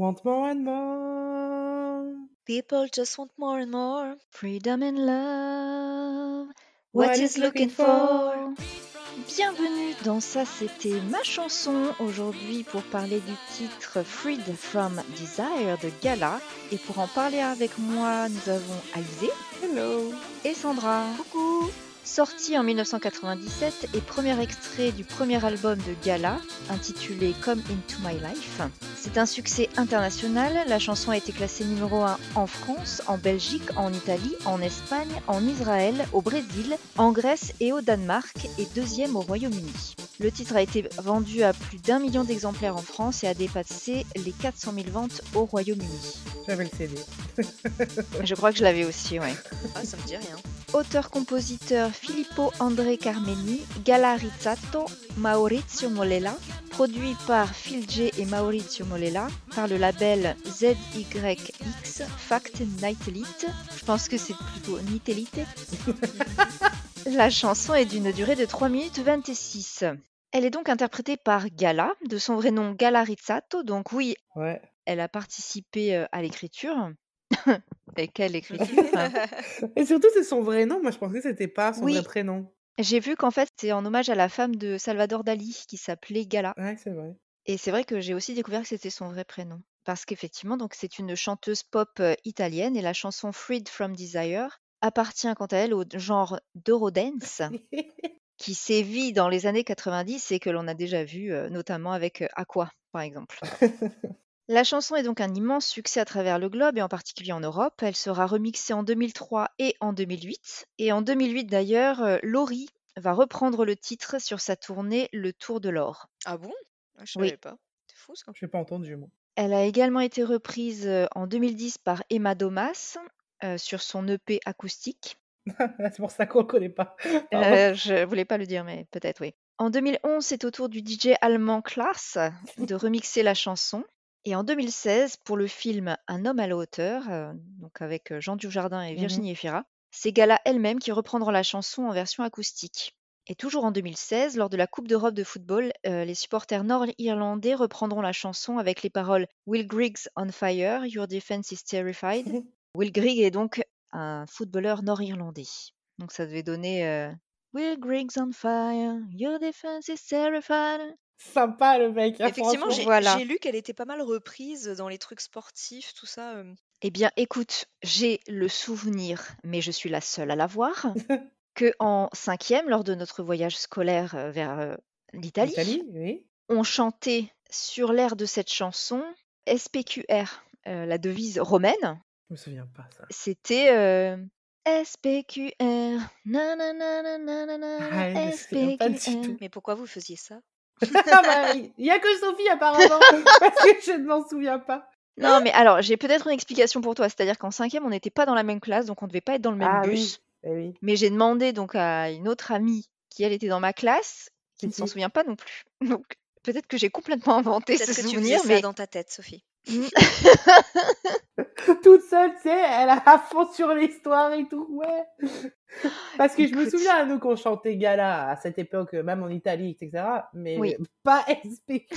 Want more and more. People just want more and more freedom and love. What What is is looking looking for? for? Bienvenue dans Ça c'était ma chanson aujourd'hui pour parler du titre Freed from Desire de Gala et pour en parler avec moi nous avons Alizé Hello. et Sandra. Coucou Sorti en 1997 et premier extrait du premier album de Gala, intitulé Come Into My Life. C'est un succès international, la chanson a été classée numéro 1 en France, en Belgique, en Italie, en Espagne, en Israël, au Brésil, en Grèce et au Danemark, et deuxième au Royaume-Uni. Le titre a été vendu à plus d'un million d'exemplaires en France et a dépassé les 400 000 ventes au Royaume-Uni. J'avais le CD. Je crois que je l'avais aussi, ouais. Ah, ça me dit rien. Auteur-compositeur Filippo André Carmeni, Gala Rizzato, Maurizio Molela, produit par Phil J et Maurizio Molela, par le label ZYX Fact Nitelite. Je pense que c'est plutôt Nitelite. La chanson est d'une durée de 3 minutes 26. Elle est donc interprétée par Gala, de son vrai nom Gala Rizzato, donc oui, Ouais. elle a participé euh, à l'écriture. Et quelle écriture hein. Et surtout, c'est son vrai nom. Moi, je pensais que c'était pas son Oui. vrai prénom. J'ai vu qu'en fait, c'est en hommage à la femme de Salvador Dali qui s'appelait Gala. Ouais, c'est vrai. Et c'est vrai que j'ai aussi découvert que c'était son vrai prénom. Parce qu'effectivement, donc c'est une chanteuse pop euh, italienne et la chanson Freed from Desire appartient quant à elle au genre d'Eurodance qui sévit dans les années 90 et que l'on a déjà vu euh, notamment avec euh, Aqua par exemple. La chanson est donc un immense succès à travers le globe et en particulier en Europe. Elle sera remixée en 2003 et en 2008. Et en 2008 d'ailleurs, euh, Laurie va reprendre le titre sur sa tournée Le Tour de l'Or. Ah bon? Ah, Je Oui. savais pas. C'est fou ça. Je l'ai pas entendu, moi. Elle a également été reprise euh, en 2010 par Emma Domas euh, sur son EP acoustique. c'est pour ça qu'on le connaît pas. Pardon. Euh, je voulais pas le dire, mais peut-être oui. En 2011, c'est au tour du DJ allemand Klaas de remixer la chanson. Et en 2016, pour le film Un homme à la hauteur, euh, donc avec euh, Jean Dujardin et Mhm. Virginie Efira, c'est Gala elle-même qui reprendra la chanson en version acoustique. Et toujours en 2016, lors de la Coupe d'Europe de football, euh, les supporters nord-irlandais reprendront la chanson avec les paroles Will Griggs on fire, your defense is terrified. Will Grigg est donc un footballeur nord-irlandais. Donc ça devait donner Will Griggs on fire, your defense is terrified. Sympa, le mec. hein, Effectivement, j'ai Voilà. lu qu'elle était pas mal reprise dans les trucs sportifs, tout ça. euh. Eh bien, écoute, j'ai le souvenir, mais je suis la seule à l'avoir, que en cinquième, lors de notre voyage scolaire euh, vers euh, l'Italie, Italie, oui. on chantait sur l'air de cette chanson SPQR, euh, la devise romaine. Je me souviens pas, ça. C'était euh, SPQR, nanana, Ah, SPQR. tout. Mais pourquoi vous faisiez ça? Ah bah, il y a que Sophie, apparemment. parce que je ne m'en souviens pas. Non, mais alors, j'ai peut-être une explication pour toi. C'est-à-dire qu'en cinquième, on n'était pas dans la même classe, donc on ne devait pas être dans le même Ah bus. Eh oui. Mais j'ai demandé donc à une autre amie qui, elle, était dans ma classe, qui ne s'en souvient pas non plus. Donc, peut-être que j'ai complètement inventé ce que tu souvenir, ça mais dans ta tête, Sophie. Toute seule, tu sais, elle a à fond sur l'histoire et tout, ouais. Parce que je me souviens, nous, qu'on chantait Gala à cette époque, même en Italie, etc. Mais Oui. pas SPQ.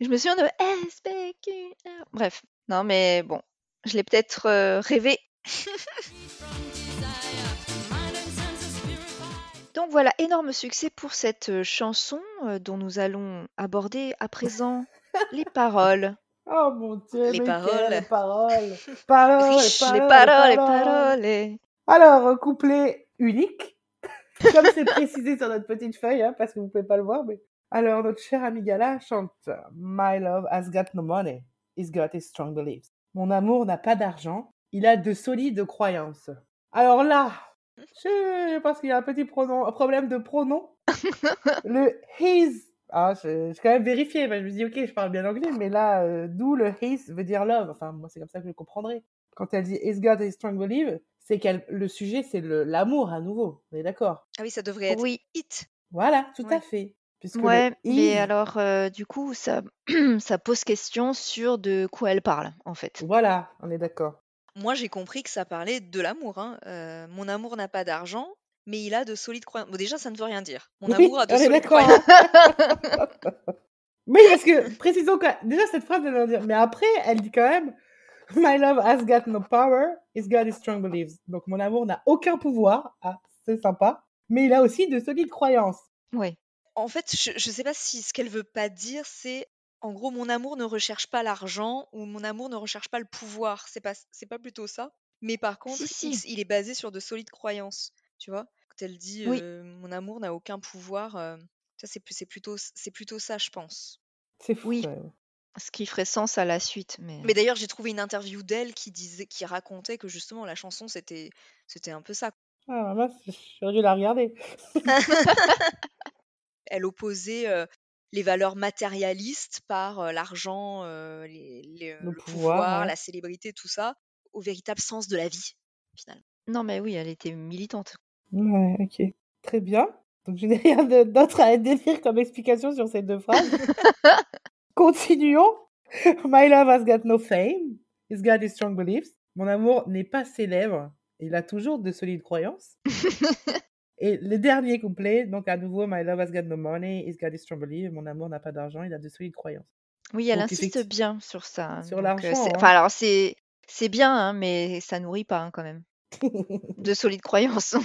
je me souviens de SPQR. Bref, non, mais bon, je l'ai peut-être euh, rêvé. Donc voilà, énorme succès pour cette euh, chanson euh, dont nous allons aborder à présent les paroles. Oh mon dieu, Les mais paroles. quelles paroles. Paroles, Riches, les paroles, paroles, les paroles. paroles. Alors, couplet unique, comme c'est précisé sur notre petite feuille, hein, parce que vous pouvez pas le voir, mais... Alors, notre cher ami Gala chante « My love has got no money, he's got his strong beliefs ». Mon amour n'a pas d'argent, il a de solides croyances. Alors là, je pense qu'il y a un petit pronom, un problème de pronom. le « his », ah, je- j'ai quand même vérifié, mais je me dis « Ok, je parle bien anglais », mais là, euh, d'où le « his » veut dire « love ». Enfin, moi, c'est comme ça que je le comprendrai. Quand elle dit « he's got his strong beliefs », c'est qu'elle le sujet, c'est le- l'amour à nouveau. On est d'accord Ah oui, ça devrait être Oui, hit. Voilà, tout à fait. Puisque Ouais, mais is, alors, euh, du coup, ça, ça pose question sur de quoi elle parle, en fait. voilà, on est d'accord. Moi, j'ai compris que ça parlait de l'amour. hein. Euh, mon amour n'a pas d'argent, mais il a de solides croyances. Bon, déjà, ça ne veut rien dire. Mon Oui, amour a de solides croyances. Oui, parce que, précisons que, déjà, cette phrase, elle veut dire, mais après, elle dit quand même, My love has got no power, it's got his strong beliefs. Donc, mon amour n'a aucun pouvoir. Ah, c'est sympa. Mais il a aussi de solides croyances. Ouais. En fait, je, je sais pas si ce qu'elle veut pas dire, c'est en gros, mon amour ne recherche pas l'argent ou mon amour ne recherche pas le pouvoir. C'est pas, c'est pas plutôt ça. Mais par contre, Si, il, si. il est basé sur de solides croyances. Tu vois, quand elle dit Oui. euh, mon amour n'a aucun pouvoir, euh, ça c'est c'est plutôt, c'est plutôt ça, je pense. C'est fou. Oui. Ce qui ferait sens à la suite, mais... Mais d'ailleurs, j'ai trouvé une interview d'elle qui disait, qui racontait que justement la chanson c'était, c'était un peu ça. Ah, mince, j'aurais dû la regarder. Elle opposait euh, les valeurs matérialistes par euh, l'argent, euh, les, les, Le le pouvoir, pouvoir, ouais. la célébrité, tout ça, au véritable sens de la vie, finalement. Non, mais oui, elle était militante. Ouais, ok. Très bien. Donc, je n'ai rien d'autre à décrire comme explication sur ces deux phrases. Continuons. My love has got no fame. He's got his strong beliefs. Mon amour n'est pas célèbre. Il a toujours de solides croyances. Et le dernier couplet, donc à nouveau, My love has got no money. He's got his strong beliefs. Mon amour n'a pas d'argent. Il a de solides croyances. Oui, elle Donc, insiste bien sur ça. hein. Sur euh, l'argent, hein. Enfin, alors, c'est c'est bien, hein, mais ça nourrit pas, hein, quand même. De solides croyances.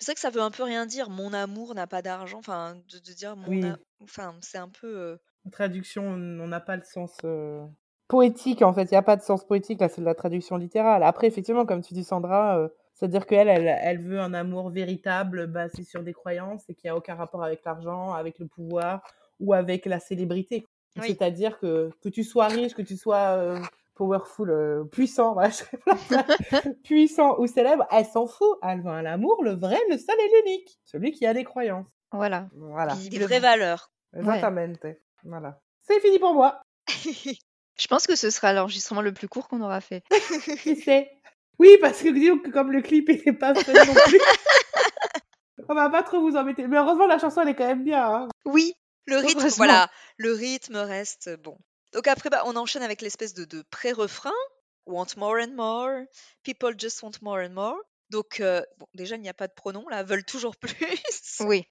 C'est vrai que ça veut un peu rien dire. Mon amour n'a pas d'argent. Enfin, de, de dire mon. Oui. a- Enfin, c'est un peu. euh, En traduction, on n'a pas le sens euh, poétique, en fait. Il n'y a pas de sens poétique, là, c'est de la traduction littérale. Après, effectivement, comme tu dis, Sandra, euh, c'est-à-dire qu'elle, elle, elle veut un amour véritable, basé sur des croyances, et qui n'a aucun rapport avec l'argent, avec le pouvoir ou avec la célébrité. Oui. C'est-à-dire que, que tu sois riche, que tu sois euh, powerful, euh, puissant, voilà, puissant ou célèbre, elle s'en fout. Elle veut un amour, le vrai, le seul et l'unique. Celui qui a des croyances. Voilà. Voilà. des vraies valeurs. Exactamente. Voilà. C'est fini pour moi. Je pense que ce sera l'enregistrement le plus court qu'on aura fait. Qui sait? Oui, parce que disons que comme le clip il est pas fun non plus, on va pas trop vous embêter. Mais heureusement, la chanson elle est quand même bien. Hein. Oui, le rythme, voilà, le rythme reste bon. Donc après, bah, on enchaîne avec l'espèce de, de pré-refrain. Want more and more, people just want more and more. Donc, euh, bon, déjà, il n'y a pas de pronom, là, veulent toujours plus. Oui,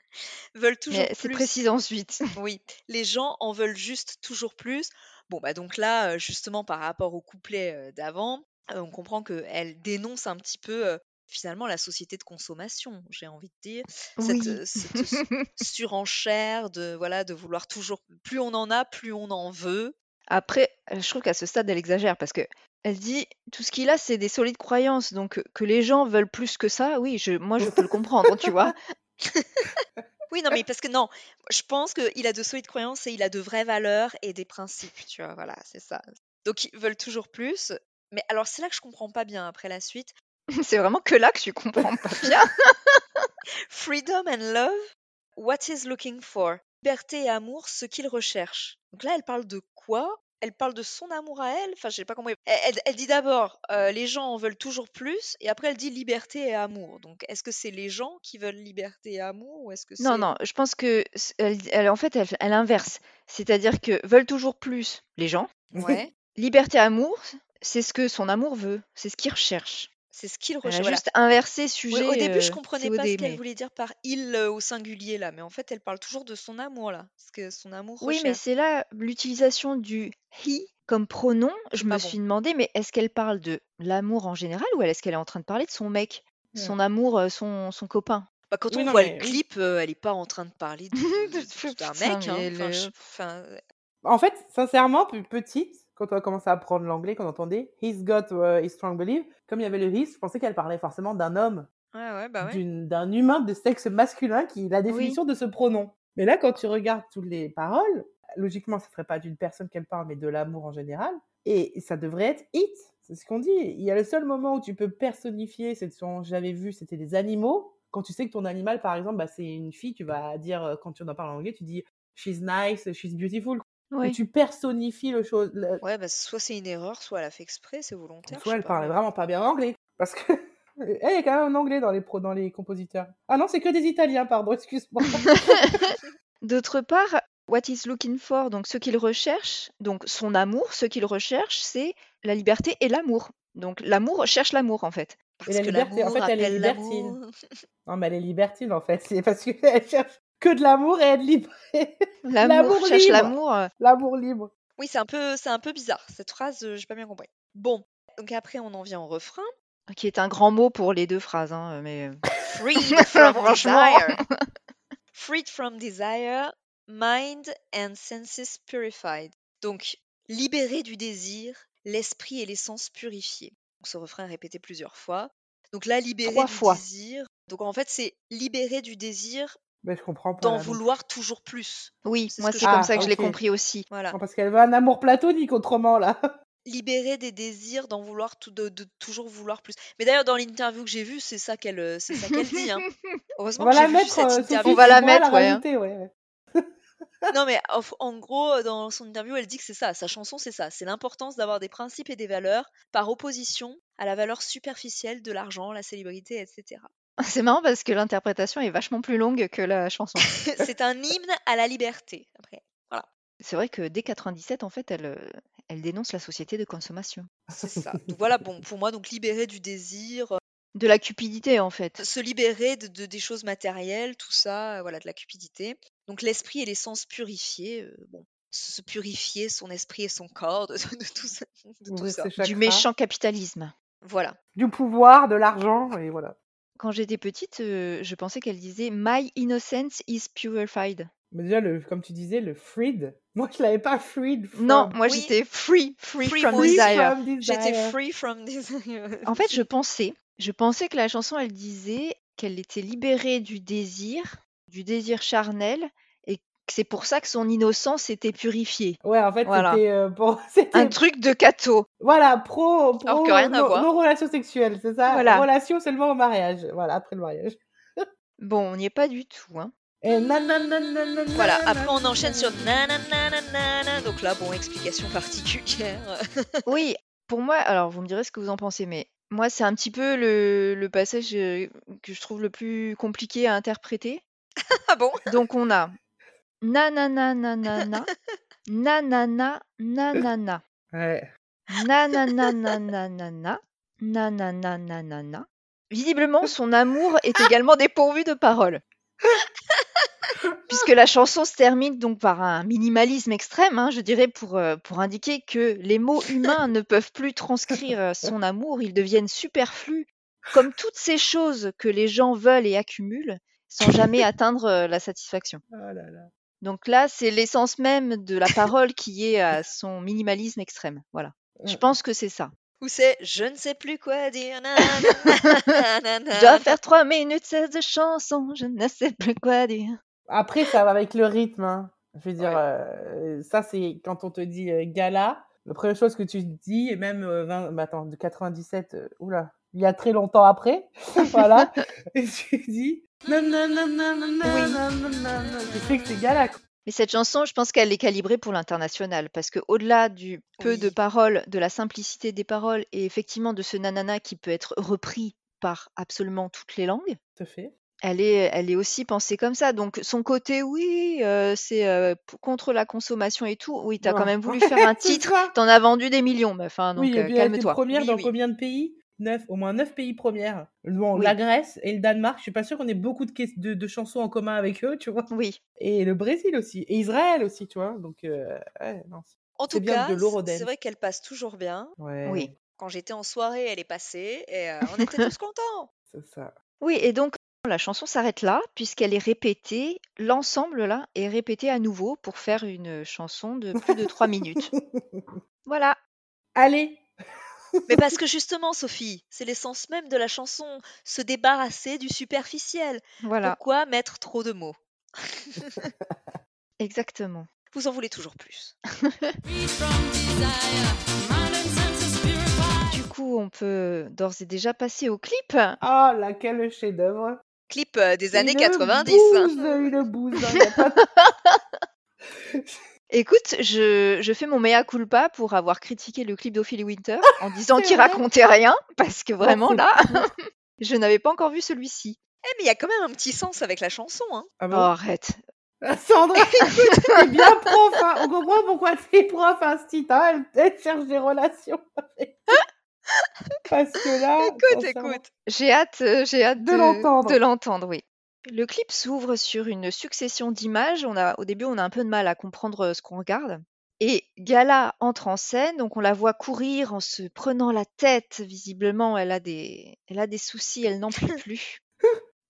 veulent toujours mais c'est plus. précis ensuite. Oui, les gens en veulent juste toujours plus. Bon, bah donc là, euh, justement, par rapport au couplet euh, d'avant, on comprend qu'elle dénonce un petit peu, euh, finalement, la société de consommation, j'ai envie de dire. Cette, Oui. cette su- surenchère de, voilà, de vouloir toujours... Plus on en a, plus on en veut. Après, euh, je trouve qu'à ce stade, elle exagère parce que elle dit tout ce qu'il a, c'est des solides croyances. Donc, euh, que les gens veulent plus que ça, oui, je, moi, je peux le comprendre, tu vois. Oui, non, mais parce que non, je pense qu'il a de solides croyances et il a de vraies valeurs et des principes, tu vois, voilà, c'est ça. Donc, ils veulent toujours plus. Mais alors, c'est là que je comprends pas bien après la suite. C'est vraiment que là que tu comprends pas bien. Freedom and love, what is looking for? Liberté et amour, ce qu'il recherche. Donc là, elle parle de quoi? Elle parle de son amour à elle? Enfin, je sais pas comment. Elle, elle- elle dit d'abord, euh, les gens en veulent toujours plus, et après elle dit liberté et amour. Donc, est-ce que c'est les gens qui veulent liberté et amour, ou est-ce que Non, non, je pense que elle, en fait, elle, elle inverse. C'est-à-dire que veulent toujours plus les gens. Ouais, Liberté, amour, c'est ce que son amour veut, c'est ce qu'il recherche. C'est ce qu'il Elle a recherche. Voilà. juste inversé Ouais, sujet. au début, je euh, comprenais pas ce qu'elle mais- voulait dire par il euh, au singulier là, mais en fait, elle parle toujours de son amour là, ce que son amour Oui, mais recherche. c'est là l'utilisation du he comme pronom. Je me pas suis demandé, mais est-ce qu'elle parle de l'amour en général ou est-ce qu'elle est en train de parler de son mec, Ouais. son amour, euh, son, son copain? Bah, quand Oui, on non, voit mais le clip, euh, elle est pas en train de parler de- de- de- d'un Putain, mec. hein. mais Enfin, le- je- enfin, En fait, sincèrement, petite, quand on a commencé à apprendre l'anglais, qu'on entendait He's got uh, his strong belief, comme il y avait le his, je pensais qu'elle parlait forcément d'un homme, ouais, ouais, bah ouais. d'un humain de sexe masculin qui est la définition de ce pronom. Mais là, quand tu regardes toutes les paroles, logiquement, ça ne serait pas d'une personne qu'elle parle, mais de l'amour en général. Et ça devrait être it. C'est ce qu'on dit. Il y a le seul moment où tu peux personnifier, c'est ce j'avais vu, c'était des animaux. Quand tu sais que ton animal, par exemple, bah, c'est une fille, tu vas dire, euh, quand tu en parles en anglais, tu dis she's nice, she's beautiful. Et Oui. tu personnifies le chose. le- Ouais, bah, soit c'est une erreur, soit elle a fait exprès, c'est volontaire. je Soit sais elle pas, parlait mais- vraiment pas bien anglais. Parce que. Elle est quand même en anglais dans les, pro, dans les compositeurs. Ah non, c'est que des Italiens, pardon, excuse-moi. D'autre part, what he's looking for, donc ce qu'il recherche, donc son amour, ce qu'il recherche, c'est la liberté et l'amour. Donc l'amour cherche l'amour en fait. Parce la que liberté, en l'amour fait, elle est appelle libertine. l'amour. Non, mais elle est libertine, en fait. C'est parce qu'elle cherche que de l'amour et être libre. L'amour cherche libre. l'amour. euh, L'amour libre. Oui, c'est un peu, c'est un peu bizarre. Cette phrase, euh, j'ai pas bien compris. Bon, donc après, on en vient au refrain. qui est un grand mot pour les deux phrases, hein, mais Freed from Franchement. desire. Freed from desire, mind and senses purified. Donc, libéré du désir, l'esprit et les sens purifiés. Donc, ce refrain est répété plusieurs fois. Donc là, libéré Trois du fois. désir. Donc en fait, c'est libéré du désir Mais je comprends pas. d'en vouloir toujours plus. oui, moi c'est comme Ah, ça que je l'ai ok. compris aussi. Voilà. Non, parce qu'elle veut un amour platonique autrement, là. libérer des désirs d'en vouloir tout, de, de toujours vouloir plus. Mais d'ailleurs dans l'interview que j'ai vue, c'est ça qu'elle euh, c'est ça qu'elle dit. Hein. On Heureusement va que j'ai la vu mettre, cette euh, interview. On va la mettre, ouais, hein. rajouter, ouais, ouais. Non mais en, en gros dans son interview elle dit que c'est ça, sa chanson c'est ça, c'est l'importance d'avoir des principes et des valeurs par opposition à la valeur superficielle de l'argent, la célébrité, etc. C'est marrant parce que l'interprétation est vachement plus longue que la chanson. c'est un hymne à la liberté. Après, C'est vrai que dès 97, en fait, elle, euh, elle dénonce la société de consommation. c'est ça. Donc voilà, bon pour moi donc libérer du désir, De la cupidité, en fait. se libérer de, de- des choses matérielles, tout ça, euh, voilà, de la cupidité. Donc l'esprit et les sens purifiés, euh, bon, se purifier son esprit et son corps de, de tout ça. de tout ça. Du méchant capitalisme. Voilà. Du pouvoir, de l'argent, et voilà. Quand j'étais petite, euh, je pensais qu'elle disait My innocence is purified. Mais déjà, le, comme tu disais, le freed. Moi, je l'avais pas freed from. Non, moi Oui. j'étais free, free, Free from desire. from desire. J'étais free from desire. En fait, je pensais, je pensais que la chanson, elle disait qu'elle était libérée du désir, du désir charnel, c'est pour ça que son innocence était purifiée. Ouais, en fait, Voilà. c'était euh, pour... c'était Un truc de cateau. Voilà, pro, pro Alors que rien à nos, voir. nos relations sexuelles, c'est ça Voilà. Relations seulement au mariage. Voilà, après le mariage. Bon, on n'y est pas du tout. Hein. Et nananana, Voilà, après on enchaîne sur nananana. Donc là, bon, explication particulière. Oui, pour moi, alors vous me direz ce que vous en pensez, mais moi, c'est un petit peu le, le passage euh, que je trouve le plus compliqué à interpréter. ah bon Donc, on a nanana nanana, nanana nanana, Ouais. nanana nanana, nanana nanana. Visiblement, son amour est également dépourvu de paroles. Puisque la chanson se termine donc par un minimalisme extrême, hein, je dirais, pour, euh, pour indiquer que les mots humains ne peuvent plus transcrire euh, son amour, ils deviennent superflus, comme toutes ces choses que les gens veulent et accumulent, sans jamais atteindre euh, la satisfaction. Oh là là. Donc là, c'est l'essence même de la parole qui est à son minimalisme extrême. Voilà. Je Mm. pense que c'est ça. Ou c'est je ne sais plus quoi dire. Je dois faire trois minutes seize de chanson, je ne sais plus quoi dire. Après, ça va avec le rythme. hein. Je veux dire, Ouais. euh, ça, c'est quand on te dit euh, gala, la première chose que tu dis, et même euh, 20, bah, attends, de 97, euh, oula, il y a très longtemps après, voilà, et tu dis. Sais que c'est gala. Mais cette chanson, je pense qu'elle est calibrée pour l'international, parce que au-delà du peu de Oui. paroles, de la simplicité des paroles, et effectivement de ce nanana qui peut être repris par absolument toutes les langues, Tout à fait. elle est, elle est aussi pensée comme ça. Donc son côté, oui, euh, c'est euh, contre la consommation et tout. Oui, t'as quand même voulu faire un titre, t'en as vendu des millions, meuf. hein, donc Oui, et euh, puis calme-toi. première Oui, dans oui. combien de pays? Au moins neuf pays premières. Bon, Oui. la Grèce et le Danemark, je suis pas sûre qu'on ait beaucoup de, ques- de, de chansons en commun avec eux, tu vois. Oui, Et le Brésil aussi, et Israël aussi, tu vois. Donc, euh, ouais, non. c'est- En tout bien cas, c'est vrai qu'elle passe toujours bien. Ouais, oui. Quand j'étais en soirée, elle est passée et euh, on était tous contents. c'est ça. Oui, et donc la chanson s'arrête là, puisqu'elle est répétée, l'ensemble là est répété à nouveau pour faire une chanson de plus de trois minutes. Voilà. Allez, Mais parce que justement, Sophie, c'est l'essence même de la chanson, se débarrasser du superficiel. Voilà, Pourquoi mettre trop de mots? Exactement. Vous en voulez toujours plus. Du coup, on peut d'ores et déjà passer au clip. oh là, quel chef-d'œuvre. Clip euh, des années Une 90. hein. bouse, une bouse. hein, y a pas- Écoute, je, je fais mon mea culpa pour avoir critiqué le clip d'Ophélie Winter en disant C'est qu'il vrai racontait rien, parce que vraiment là, je n'avais pas encore vu celui-ci. Eh, mais il y a quand même un petit sens avec la chanson. Hein. Ah Oh, arrête. Sandra, écoute, t'es bien prof, hein. On comprend pourquoi t'es prof, Instit, hein. Elle, elle cherche des relations avec Parce que là, Écoute, sincèrement, écoute. J'ai hâte, euh, j'ai hâte De de, l'entendre. de l'entendre, oui. Le clip s'ouvre sur une succession d'images. On a, au début, on a un peu de mal à comprendre euh, ce qu'on regarde. Et Gala entre en scène, donc on la voit courir en se prenant la tête. Visiblement, elle a des, elle a des soucis, elle n'en peut plus.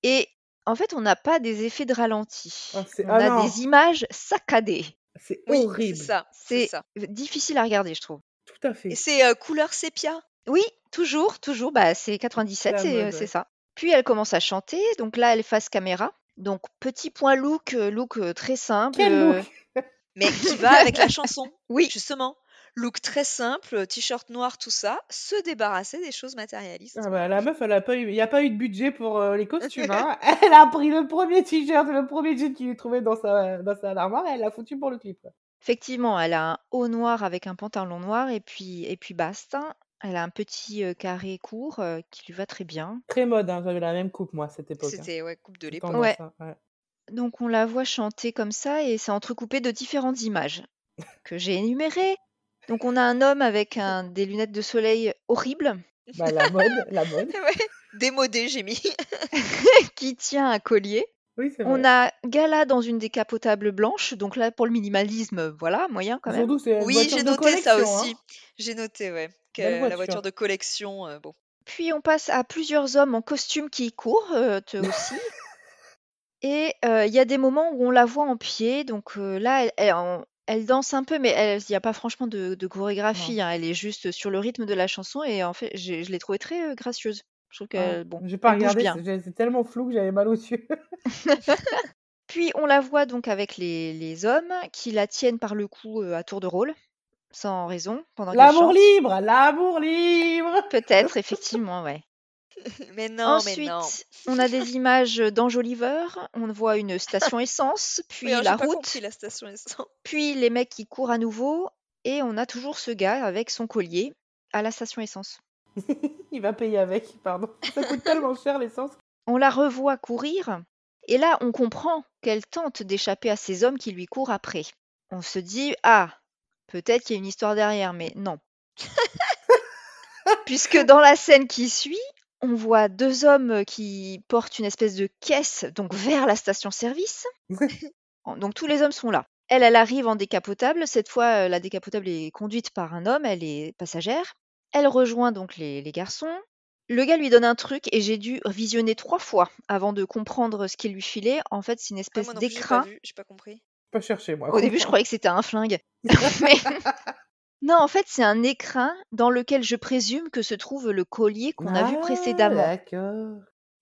Et en fait, on n'a pas des effets de ralenti. Ah, c'est- On ah a non. des images saccadées. c'est Oui, c'est horrible. ça. C'est C'est ça. difficile à regarder, je trouve. Tout à fait. Et c'est euh, couleur sépia. Oui, toujours, toujours. Bah, c'est 97, la c'est euh, mode, c'est ouais. ça. Puis elle commence à chanter. Donc là, elle est face caméra. Donc petit point look, euh, look euh, très simple. Quel euh, look Mais qui va avec la chanson. Oui, Justement. Look très simple, t-shirt noir, tout ça. Se débarrasser des choses matérialistes. Ah bah, la meuf, elle a pas eu, il n'y a pas eu de budget pour euh, les costumes. Hein. Elle a pris le premier t-shirt, le premier jean qu'il trouvait dans sa, dans sa armoire et elle l'a foutu pour le clip. effectivement, elle a un haut noir avec un pantalon noir et puis et puis basta. Elle a un petit carré court euh, qui lui va très bien. Très mode, hein. j'avais la même coupe moi à cette époque. hein. C'était ouais, coupe de l'époque. tendance, Ouais. hein, ouais. Donc on la voit chanter comme ça et c'est entrecoupé de différentes images que j'ai énumérées. Donc on a un homme avec un, des lunettes de soleil horribles Bah, la mode, la mode. Ouais. Démodé, j'ai mis. qui tient un collier. Oui, c'est vrai. On a Gala dans une décapotable blanche, donc là pour le minimalisme, voilà, moyen quand même. Surtout, c'est une Oui, voiture j'ai de noté ça collection, aussi. hein. J'ai noté, ouais. Que la voiture. voiture de collection, euh, bon. Puis on passe à plusieurs hommes en costume qui courent, eux aussi. Et euh, il y a des moments où on la voit en pied, donc euh, là elle, elle, en- elle danse un peu, mais il n'y a pas franchement de, de chorégraphie, hein, elle est juste sur le rythme de la chanson et en fait je l'ai trouvée très euh, gracieuse. Je trouve que bon, J'ai pas regardé, bien. c'est tellement flou que j'avais mal aux yeux. Puis on la voit donc avec les, les hommes qui la tiennent par le cou euh, à tour de rôle, sans raison, pendant L'amour libre, l'amour libre. Peut-être, effectivement, ouais. Mais non, mais Ensuite, non. on a des images d'Enjoliver, on voit une station essence, puis Oui, alors, la route, compris la station essence. puis les mecs qui courent à nouveau, et on a toujours ce gars avec son collier à la station essence. Il va payer avec, pardon. Ça coûte tellement cher l'essence. On la revoit courir, et là on comprend qu'elle tente d'échapper à ces hommes qui lui courent après. On se dit, ah, peut-être qu'il y a une histoire derrière, mais non. Puisque dans la scène qui suit, on voit deux hommes qui portent une espèce de caisse donc vers la station-service. Donc tous les hommes sont là. Elle, elle arrive en décapotable. Cette fois, euh, la décapotable est conduite par un homme. Elle est passagère. Elle rejoint donc les, les garçons. Le gars lui donne un truc et j'ai dû visionner trois fois avant de comprendre ce qu'il lui filait. En fait, c'est une Ah, espèce j'ai pas d'écrin. vu, j'ai pas compris. Pas chercher, moi. Au début, je croyais que c'était un flingue. Mais non, en fait, c'est un écrin dans lequel je présume que se trouve le collier qu'on a vu Ah, précédemment.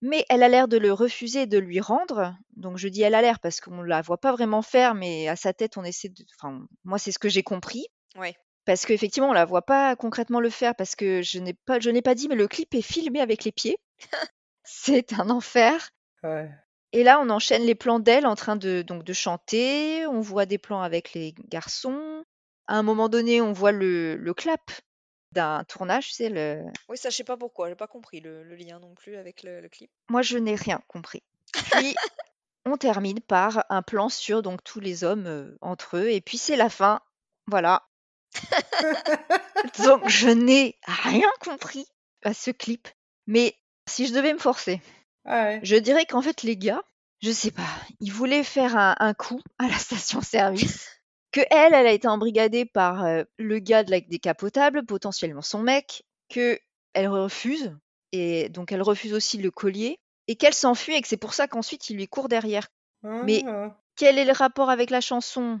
Mais elle a l'air de le refuser et de lui rendre. Donc je dis elle a l'air parce qu'on la voit pas vraiment faire, mais à sa tête, on essaie de. Enfin, moi, c'est ce que j'ai compris. Ouais. Parce qu'effectivement, on la voit pas concrètement le faire parce que je n'ai pas, je n'ai pas dit, mais le clip est filmé avec les pieds. c'est un enfer. Ouais. Et là, on enchaîne les plans d'elle en train de, donc, de chanter. On voit des plans avec les garçons. À un moment donné, on voit le, le clap d'un tournage. Sais, le... Oui, ça, je sais pas pourquoi, j'ai pas compris le, le lien non plus avec le, le clip. Moi, je n'ai rien compris. Puis, on termine par un plan sur donc tous les hommes euh, entre eux. Et puis, c'est la fin. Voilà. Donc, je n'ai rien compris à ce clip. Mais si je devais me forcer, Ah ouais. Je dirais qu'en fait, les gars, je sais pas, ils voulaient faire un, un coup à la station-service. Que elle, elle a été embrigadée par euh, le gars de la décapotable, potentiellement son mec, que elle refuse, et donc elle refuse aussi le collier, et qu'elle s'enfuit, et que c'est pour ça qu'ensuite il lui court derrière. Mais Ah. quel est le rapport avec la chanson?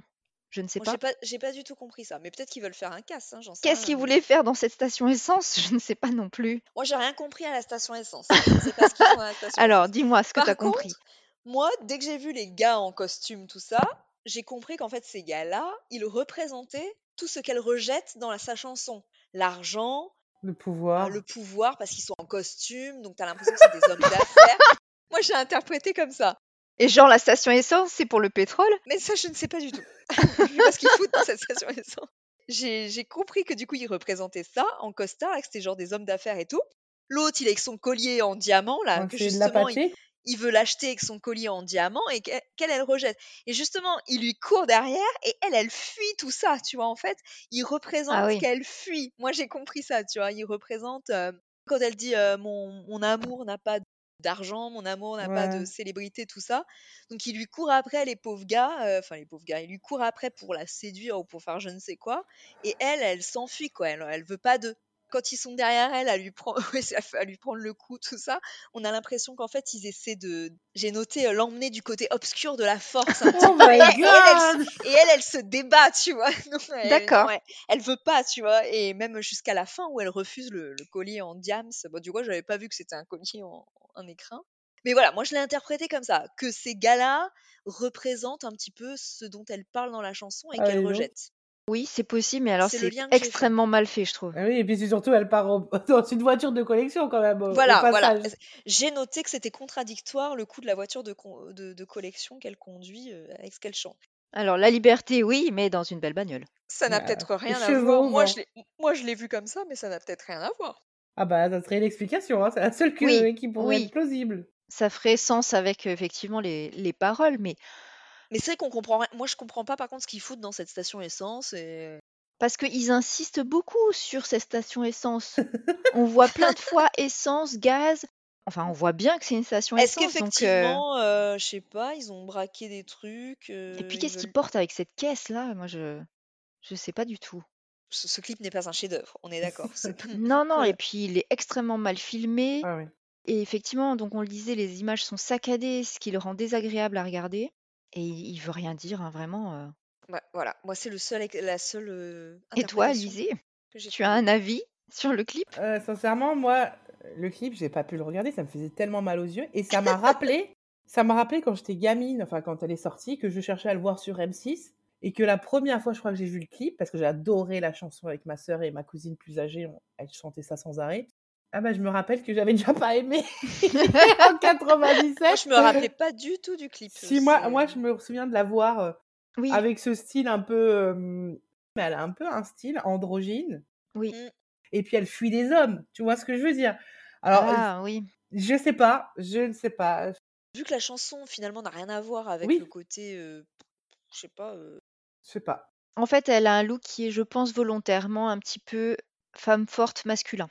Je ne sais pas. j'ai pas, du tout compris ça. Mais peut-être qu'ils veulent faire un casse, hein, Qu'est-ce qu'ils voulaient faire dans cette station essence? Je ne sais pas non plus. Moi, j'ai rien compris à la station essence. Je sais pas ce qu'ils font à la station Alors, dis-moi ce que tu as compris. contre, moi, dès que j'ai vu les gars en costume, tout ça, j'ai compris qu'en fait, ces gars-là, ils représentaient tout ce qu'elle rejette dans la- sa chanson. L'argent, Le euh, pouvoir. le pouvoir, parce qu'ils sont en costume, donc t'as l'impression que c'est des hommes d'affaires. Moi, j'ai interprété comme ça. Et genre, la station essence, c'est pour le pétrole? Mais ça, je ne sais pas du tout. Je sais pas ce qu'ils foutent dans cette station essence. J'ai j'ai compris que du coup, ils représentaient ça en costard, que c'était genre des hommes d'affaires et tout. L'autre, il est avec son collier en diamant, là, Donc, que c'est de justement, il, veut l'acheter avec son collier en diamant et qu'elle, elle rejette. Et justement, il lui court derrière et elle, elle fuit tout ça, tu vois. En fait, il représente Ah oui. qu'elle fuit. Moi, j'ai compris ça, tu vois. Il représente euh, quand elle dit euh, mon, mon amour n'a pas d'argent, mon amour n'a pas de Ouais. célébrité, tout ça. Donc il lui court après les pauvres gars, euh, enfin les pauvres gars, il lui court après pour la séduire ou pour faire je ne sais quoi. Et elle, elle s'enfuit quoi. Elle, elle veut pas de. Quand ils sont derrière elle, à lui, prendre, à lui prendre le coup, tout ça, on a l'impression qu'en fait ils essaient de. J'ai noté euh, l'emmener du côté obscur de la force un petit Oh my Et, et elle, elle, se- et elle, elle se débat, tu vois. D'accord. elle, elle veut pas, tu vois. Et même jusqu'à la fin où elle refuse le, le collier en diams. Bon, du coup, j'avais pas vu que c'était un collier en, écrin. Mais voilà, moi je l'ai interprété comme ça, que ces gars-là représentent un petit peu ce dont elle parle dans la chanson et Ah, qu'elle rejette. Oui, c'est possible, mais alors C'est extrêmement mal fait, je trouve. Ah oui, et puis c'est surtout, elle part au- dans une voiture de collection quand même, au, au Voilà, voilà. J'ai noté que c'était contradictoire le coup de la voiture de, con- de, de collection qu'elle conduit euh, avec ce qu'elle chante. Alors, la liberté, oui, mais dans une belle bagnole. Ça n'a Bah, peut-être rien à voir. Moi, je l'ai vu comme ça, mais ça n'a peut-être rien à voir. Ah bah, ça serait une explication, hein. C'est la seule que- Oui, qui pourrait oui. être plausible. Ça ferait sens avec euh, effectivement les, les paroles, mais Mais c'est vrai qu'on comprend. Moi, je comprends pas par contre ce qu'ils foutent dans cette station essence. Et... parce qu'ils insistent beaucoup sur ces stations essence. On voit plein de fois essence, gaz. Enfin, on voit bien que c'est une station Est-ce essence. Donc, euh, qu'effectivement, euh, je sais pas, ils ont braqué des trucs Et euh, puis, ils qu'est-ce qu'ils portent avec cette caisse-là? Moi, je je sais pas du tout. Ce, ce clip n'est pas un chef-d'œuvre, on est d'accord. Non, non, et puis il est extrêmement mal filmé. Ah oui. Et effectivement, donc on le disait, les images sont saccadées, ce qui le rend désagréable à regarder. Et il il veut rien dire, hein, vraiment. euh. Voilà, moi c'est le seul, la seule euh, Et toi, interprétation Alizé, que j'ai tu as trouvée. un avis sur le clip? Euh, sincèrement, moi, le clip, j'ai pas pu le regarder, ça me faisait tellement mal aux yeux. Et ça m'a rappelé, ça m'a rappelé quand j'étais gamine, enfin quand elle est sortie, que je cherchais à le voir sur M6. Et que la première fois, je crois que j'ai vu le clip, parce que j'adorais la chanson avec ma sœur et ma cousine plus âgée, on- elle chantait ça sans arrêt. Ah bah je me rappelle que j'avais déjà pas aimé en 97. Moi je me rappelais pas du tout du clip. Si moi, moi je me souviens de la voir euh, Oui, avec ce style un peu, euh, mais elle a un peu un style androgyne. oui. Mm. Et puis elle fuit des hommes, tu vois ce que je veux dire? Alors Ah oui. je sais pas, je ne sais pas. Vu que la chanson finalement n'a rien à voir avec Oui. le côté, euh, je sais pas, euh, Je sais pas. En fait, elle a un look qui est, je pense, volontairement un petit peu femme forte masculin.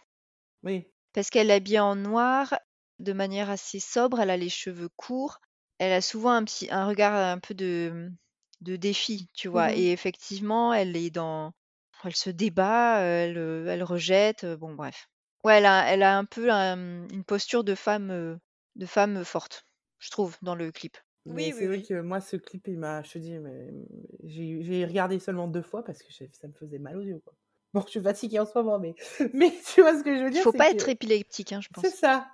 Oui. Parce qu'elle est habillée en noir de manière assez sobre, elle a les cheveux courts, elle a souvent un petit un regard un peu de, de défi, tu vois? Mhm. Et effectivement, elle est dans. Elle se débat, elle, euh, elle rejette, euh, bon bref. Ouais, elle a, elle a un peu un- une posture de femme, euh, de femme forte, je trouve, dans le clip. Oui, oui, c'est vrai oui. que moi, ce clip, il m'a, je te dis, mais j'ai regardé seulement deux fois parce que ça me faisait mal aux yeux. Quoi. Bon, je suis fatiguée en ce moment, mais, mais tu vois ce que je veux Il dire faut c'est pas que- être épileptique, hein, je pense. C'est ça.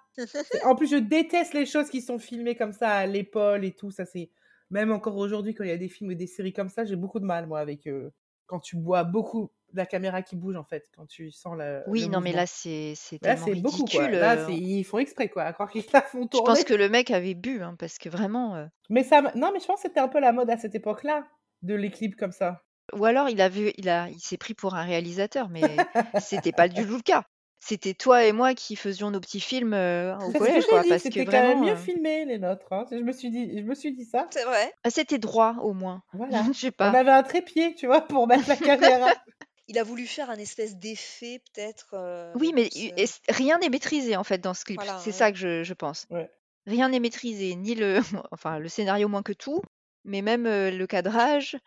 En plus, je déteste les choses qui sont filmées comme ça à l'épaule et tout. Ça, c'est même encore aujourd'hui quand il y a des films ou des séries comme ça, j'ai beaucoup de mal moi avec euh, quand tu vois beaucoup la caméra qui bouge en fait, quand tu sens la. Oui, le non, mais là, c'est Là, c'est beaucoup quoi. Là, euh, ils font exprès quoi, à croire qu'ils la font Je tourner. pense que le mec avait bu, hein, parce que vraiment. euh, Mais ça, non, mais je pense que c'était un peu la mode à cette époque-là de les clips comme ça. Ou alors il a vu, il a, il s'est pris pour un réalisateur, mais c'était pas du tout le cas. C'était toi et moi qui faisions nos petits films euh, au collège, quoi, dit. parce que C'était quand même vraiment, mieux euh, filmé les nôtres. hein. Je me suis dit, je me suis dit ça. C'est vrai. ah, c'était droit au moins. Voilà. Je sais On pas. avait un trépied, tu vois, pour mettre la caméra. Il a voulu faire un espèce d'effet peut-être. euh, Oui, mais i- rien n'est maîtrisé en fait dans ce clip. Voilà, C'est ouais. ça que je, je pense. Ouais. Rien n'est maîtrisé, ni le, enfin le scénario moins que tout, mais même euh, le cadrage.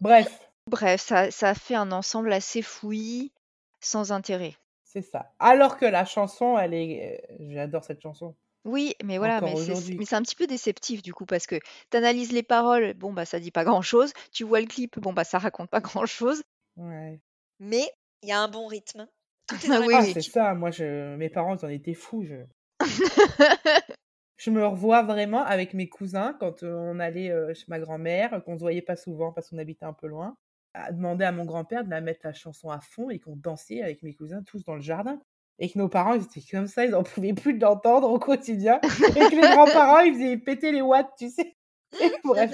Bref, Bref, ça, ça fait un ensemble assez fouillis, sans intérêt. c'est ça. Alors que la chanson, elle est, euh, j'adore cette chanson. Oui, mais voilà, Encore mais c'est aujourd'hui. mais c'est un petit peu déceptif du coup parce que tu analyses les paroles, bon bah ça dit pas grand-chose, tu vois le clip, bon bah ça raconte pas grand-chose. Ouais. Mais il y a un bon rythme. Tout est dans Ah la oui, Ah, oui. c'est ça. Moi, je, mes parents, ils en étaient fous. Je, je me revois vraiment avec mes cousins quand euh, on allait euh, chez ma grand-mère, qu'on se voyait pas souvent parce qu'on habitait un peu loin, à demander à mon grand-père de la mettre la chanson à fond et qu'on dansait avec mes cousins tous dans le jardin. Et que nos parents, ils étaient comme ça, ils en pouvaient plus de l'entendre au quotidien. Et que les grands-parents, ils faisaient péter les watts, tu sais. Et bref.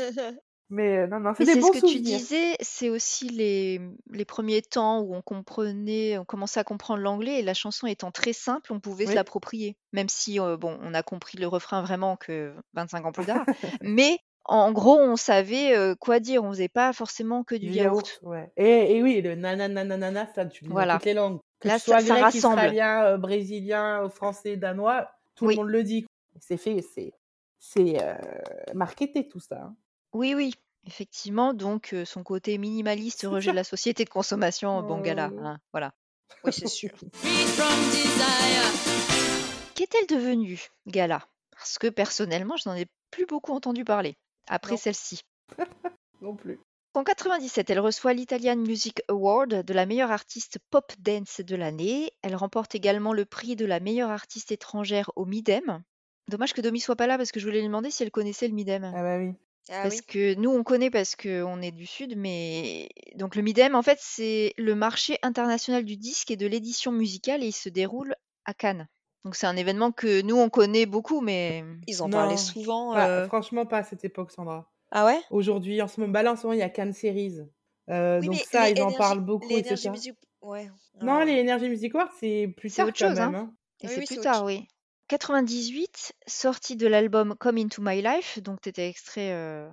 Mais euh, non, non, c'est des ce que tu disais, c'est aussi les, les premiers temps où on comprenait, on commençait à comprendre l'anglais et la chanson étant très simple, on pouvait se Oui. l'approprier. Même si, euh, bon, on a compris le refrain vraiment que 25 ans plus tard. Mais en gros, on savait euh, quoi dire, on faisait pas forcément que du yaourt. yaourt, ouais. Et, et oui, le nanananana, ça, tu le dis Voilà. toutes les langues. Que Là, ça, ça grec, rassemble. israélien, euh, brésilien, euh, français, danois, tout Oui. le monde le dit. C'est fait, c'est, c'est euh, marketé tout ça. hein. Oui, oui, effectivement. Donc, euh, son côté minimaliste, rejet de la société de consommation, bon gala, Oh. hein, voilà. Oui, c'est sûr. Qu'est-elle devenue, Gala? Parce que personnellement, je n'en ai plus beaucoup entendu parler après celle-ci. Non plus. En 97, elle reçoit l'Italian Music Award de la meilleure artiste pop dance de l'année. Elle remporte également le prix de la meilleure artiste étrangère au Midem. Dommage que Domi soit pas là parce que je voulais lui demander si elle connaissait le Midem. Ah bah oui. Ah Parce oui. que nous, on connaît parce qu'on est du Sud, mais donc le Midem, en fait, c'est le marché international du disque et de l'édition musicale et il se déroule à Cannes. Donc c'est un événement que nous, on connaît beaucoup, mais Ils en parlaient Non, souvent. pas- euh, franchement pas à cette époque, Sandra. Ah ouais? Aujourd'hui, en ce moment, bah là, en ce moment, il y a Cannes Series. Euh, Oui, donc ça, ils en parlent beaucoup, les Energy etc. Music... Ouais. Non, les Energy Music Awards, c'est plus C'est tard autre quand chose, même. hein. hein. Et Oui, c'est oui, plus tard, oui. 98, sortie de l'album Come Into My Life, donc t'étais extrait euh,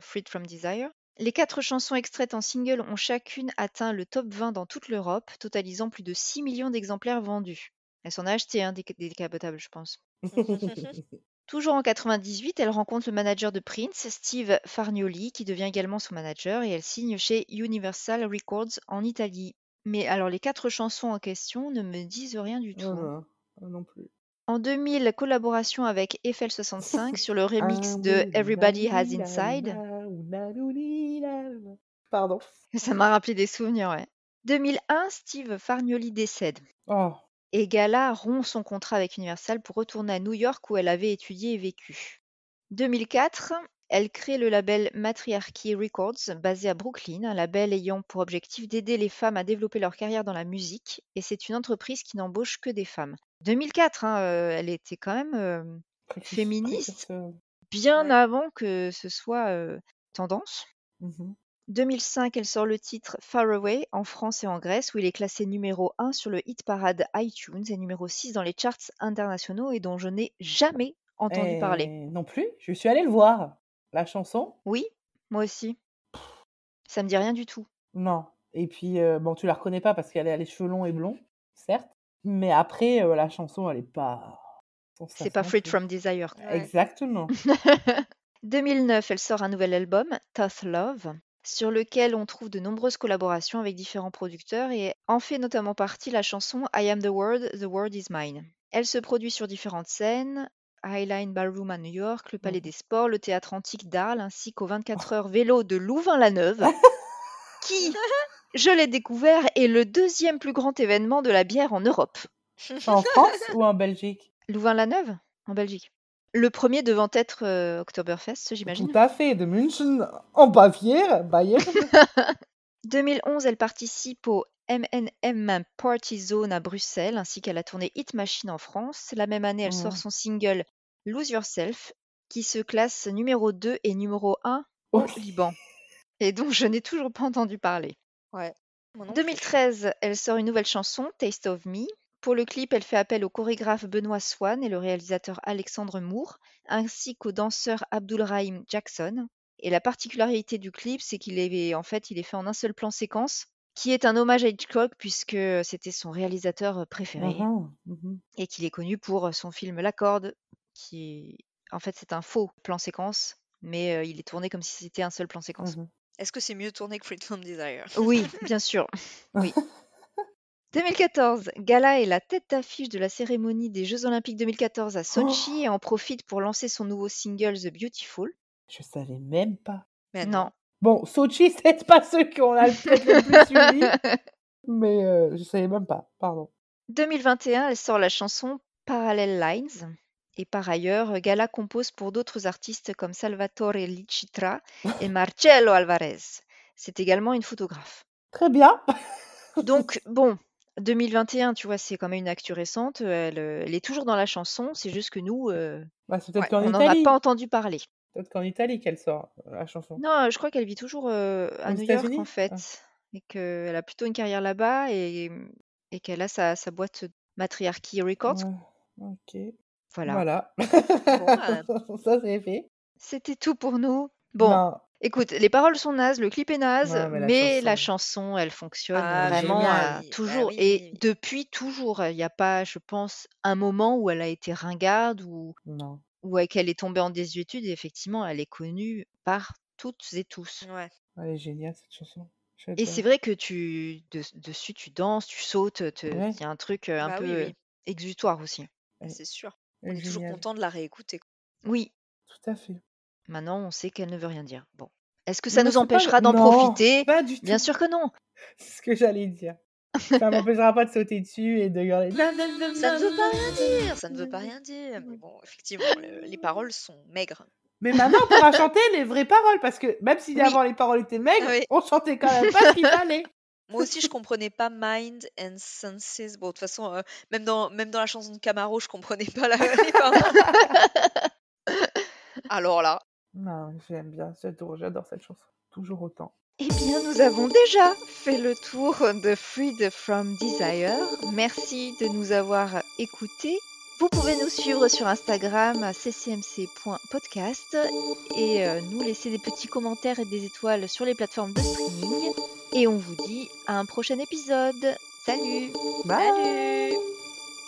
Freed From Desire. Les quatre chansons extraites en single ont chacune atteint le top 20 dans toute l'Europe, totalisant plus de 6 millions d'exemplaires vendus. Elle s'en a acheté hein, des, des décapotables, je pense. Toujours en 98, elle rencontre le manager de Prince, Steve Farnioli, qui devient également son manager, et elle signe chez Universal Records en Italie. Mais alors les quatre chansons en question ne me disent rien du tout. Non, non plus. En 2000, collaboration avec Eiffel65 sur le remix de Everybody Has Inside. Pardon. Ça m'a rappelé des souvenirs, ouais. 2001, Steve Farnioli décède. Oh, Et Gala rompt son contrat avec Universal pour retourner à New York où elle avait étudié et vécu. 2004, elle crée le label Matriarchy Records basé à Brooklyn, un label ayant pour objectif d'aider les femmes à développer leur carrière dans la musique. Et c'est une entreprise qui n'embauche que des femmes. 2004, hein, euh, elle était quand même euh, précurseur- Féministe. bien Ouais. avant que ce soit euh, tendance. Mhm. 2005, elle sort le titre Far Away en France et en Grèce, où il est classé numéro 1 sur le hit parade iTunes et numéro 6 dans les charts internationaux et dont je n'ai jamais entendu parler. Eh, Non plus. Je suis allée le voir. La chanson, Oui, moi aussi. Ça me dit rien du tout. non. Et puis, euh, bon, tu la reconnais pas parce qu'elle a les cheveux longs et blonds, certes. Mais après, euh, la chanson, elle est pas. C'est pas Freed from Desire. Ouais. Exactement. 2009, elle sort un nouvel album, Tough Love, sur lequel on trouve de nombreuses collaborations avec différents producteurs et en fait notamment partie la chanson I Am the World, The World Is Mine. Elle se produit sur différentes scènes, Highline Ballroom à New York, le Palais Mhm. des Sports, le Théâtre Antique d'Arles, ainsi qu'au 24 heures vélo de Louvain-la-Neuve, qui, je l'ai découvert, est le deuxième plus grand événement de la bière en Europe. En France ou en Belgique? Louvain-la-Neuve, en Belgique. Le premier devant être euh, Oktoberfest, j'imagine. Tout à fait. De München en Bavière, Bayern. 2011, elle participe au M&M Party Zone à Bruxelles, ainsi qu'à la tournée Hit Machine en France. La même année, elle sort Mhm. son single Lose Yourself, qui se classe numéro 2 et numéro 1 au. Liban, et dont je n'ai toujours pas entendu parler. Ouais. Moi non plus. 2013, elle sort une nouvelle chanson, Taste of Me. Pour le clip, elle fait appel au chorégraphe Benoît Swan et le réalisateur Alexandre Moore, ainsi qu'au danseur Abdulrahim Jackson. Et la particularité du clip, c'est qu'il est en fait, il est fait en un seul plan séquence, qui est un hommage à Hitchcock puisque c'était son réalisateur préféré mhm. et qu'il est connu pour son film La Corde, qui en fait c'est un faux plan séquence, mais euh, il est tourné comme si c'était un seul plan séquence. Mhm. Est-ce que c'est mieux tourné que Freed from Desire? Oui, bien sûr. Oui. 2014, Gala est la tête d'affiche de la cérémonie des Jeux Olympiques 2014 à Sochi et en profite pour lancer son nouveau single The Beautiful. Je savais même pas. Mais non. Bon, Sochi, c'est pas ceux qu'on a peut-être le plus suivi, mais euh, je savais même pas. Pardon. 2021, elle sort la chanson Parallel Lines. Et par ailleurs, Gala compose pour d'autres artistes comme Salvatore Licitra et Marcello Alvarez. C'est également une photographe. Très bien. Donc, bon, 2021, tu vois, c'est quand même une actu récente. Elle, euh, elle est toujours dans la chanson. C'est juste que nous, euh, Bah, c'est peut-être Ouais, qu'en on n'en a Italie. pas entendu parler. Peut-être qu'en Italie qu'elle sort, la chanson. Non, je crois qu'elle vit toujours euh, à Aux New York États-Unis? en fait, Ah. et qu'elle a plutôt une carrière là-bas et, et qu'elle a sa, sa boîte Matriarchy Records. Ouais, Ok. Voilà. Voilà. bah. Ça, c'est fait. C'était tout pour nous. Bon, Non. Écoute, les paroles sont nazes, le clip est naze, Ouais, mais mais, la la chanson- chanson, elle fonctionne Ah, vraiment génial. euh, oui, bah toujours. oui, et oui, oui. depuis toujours, il n'y a pas, je pense, un moment où elle a été ringarde ou, Non. ou qu'elle est tombée en désuétude. Et effectivement, elle est connue par toutes et tous. Ouais. Elle est géniale, cette chanson. Et c'est vrai que tu de- dessus, tu danses, tu sautes, te- il Ouais. y a un truc euh, un Bah peu oui, oui. exutoire aussi. Ouais. C'est sûr. Elle On est est toujours géniale. content de la réécouter. quoi. Oui, Tout à fait. Maintenant on sait qu'elle ne veut rien dire. Bon. Est-ce que ça Non, nous pas- empêchera d'en non, profiter? Pas du tout. Bien sûr que non. C'est ce que j'allais dire. Ça m'empêchera pas de sauter dessus et de hurler. Ça ne veut pas rien dire. Ça ne veut pas rien dire. Mais bon, effectivement, le- les paroles sont maigres. Mais maintenant, on pourra chanter les vraies paroles parce que même si Oui. avant les paroles étaient maigres, Oui. on chantait quand même pas ce qu'il fallait. Moi aussi, je comprenais pas Mind and Senses. Bon, de toute façon, euh, même, dans, même dans la chanson de Camaro, je comprenais pas la, les paroles. Alors là, Non, j'aime bien, j'adore, j'adore cette chanson. Toujours autant. Eh bien, nous avons déjà fait le tour de Freed from Desire. Merci de nous avoir écoutés. Vous pouvez nous suivre sur Instagram à ccmc.podcast et euh, nous laisser des petits commentaires et des étoiles sur les plateformes de streaming. Et on vous dit à un prochain épisode. Salut Bye. salut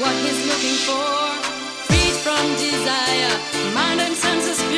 what he's looking for. Freed from desire, mind and senses